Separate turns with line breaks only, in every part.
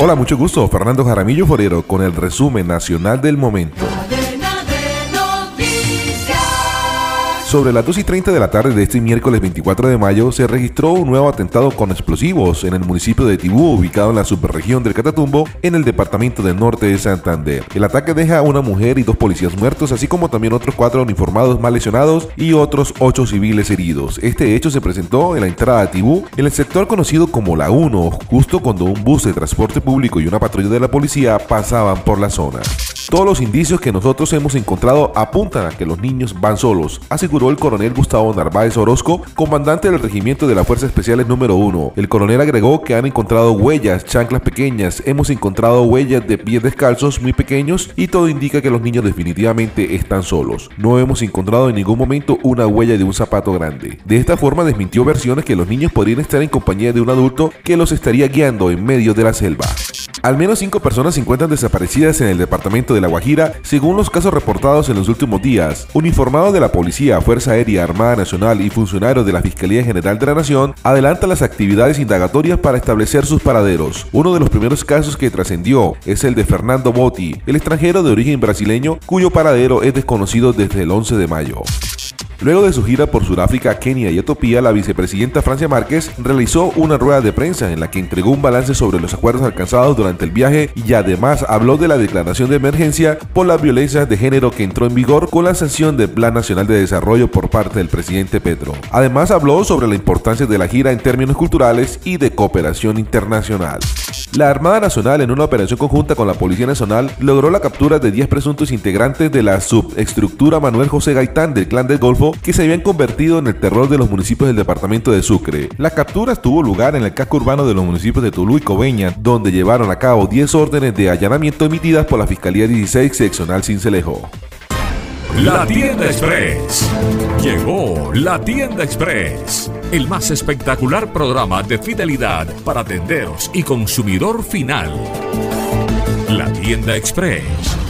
Hola, mucho gusto. Fernando Jaramillo Forero con el resumen nacional del momento. Sobre las 2 y 30 de la tarde de este miércoles 24 de mayo se registró un nuevo atentado con explosivos en el municipio de Tibú, ubicado en la subregión del Catatumbo, en el departamento del norte de Santander. El ataque deja a una mujer y dos policías muertos, así como también otros cuatro uniformados mal lesionados y otros ocho civiles heridos. Este hecho se presentó en la entrada a Tibú, en el sector conocido como La 1, justo cuando un bus de transporte público y una patrulla de la policía pasaban por la zona. Todos los indicios que nosotros hemos encontrado apuntan a que los niños van solos, aseguró el coronel Gustavo Narváez Orozco, comandante del regimiento de las Fuerzas Especiales número 1. El coronel agregó que han encontrado huellas, chanclas pequeñas, hemos encontrado huellas de pies descalzos muy pequeños y todo indica que los niños definitivamente están solos. No hemos encontrado en ningún momento una huella de un zapato grande. De esta forma desmintió versiones que los niños podrían estar en compañía de un adulto que los estaría guiando en medio de la selva. Al menos cinco personas se encuentran desaparecidas en el departamento de La Guajira, según los casos reportados en los últimos días. Uniformados de la Policía, Fuerza Aérea, Armada Nacional y funcionarios de la Fiscalía General de la Nación adelantan las actividades indagatorias para establecer sus paraderos. Uno de los primeros casos que trascendió es el de Fernando Botti, el extranjero de origen brasileño, cuyo paradero es desconocido desde el 11 de mayo. Luego de su gira por Sudáfrica, Kenia y Etiopía, la vicepresidenta Francia Márquez realizó una rueda de prensa en la que entregó un balance sobre los acuerdos alcanzados durante el viaje y además habló de la declaración de emergencia por las violencias de género que entró en vigor con la sanción del Plan Nacional de Desarrollo por parte del presidente Petro. Además habló sobre la importancia de la gira en términos culturales y de cooperación internacional. La Armada Nacional, en una operación conjunta con la Policía Nacional, logró la captura de 10 presuntos integrantes de la subestructura Manuel José Gaitán del Clan del Golfo que se habían convertido en el terror de los municipios del departamento de Sucre. La captura tuvo lugar en el casco urbano de los municipios de Tulu y Coveña, donde llevaron a cabo 10 órdenes de allanamiento emitidas por la Fiscalía 16 Seccional Cincelejo.
La Tienda Express. Llegó la Tienda Express, el más espectacular programa de fidelidad para tenderos y consumidor final. La Tienda Express,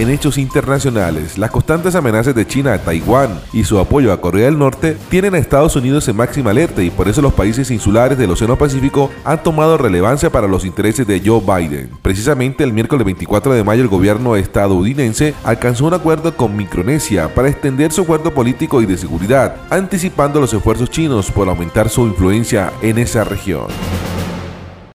En hechos internacionales, las constantes amenazas de China a Taiwán y su apoyo a Corea del Norte tienen a Estados Unidos en máxima alerta y por eso los países insulares del Océano Pacífico han tomado relevancia para los intereses de Joe Biden. Precisamente el miércoles 24 de mayo el gobierno estadounidense alcanzó un acuerdo con Micronesia para extender su acuerdo político y de seguridad, anticipando los esfuerzos chinos por aumentar su influencia en esa región.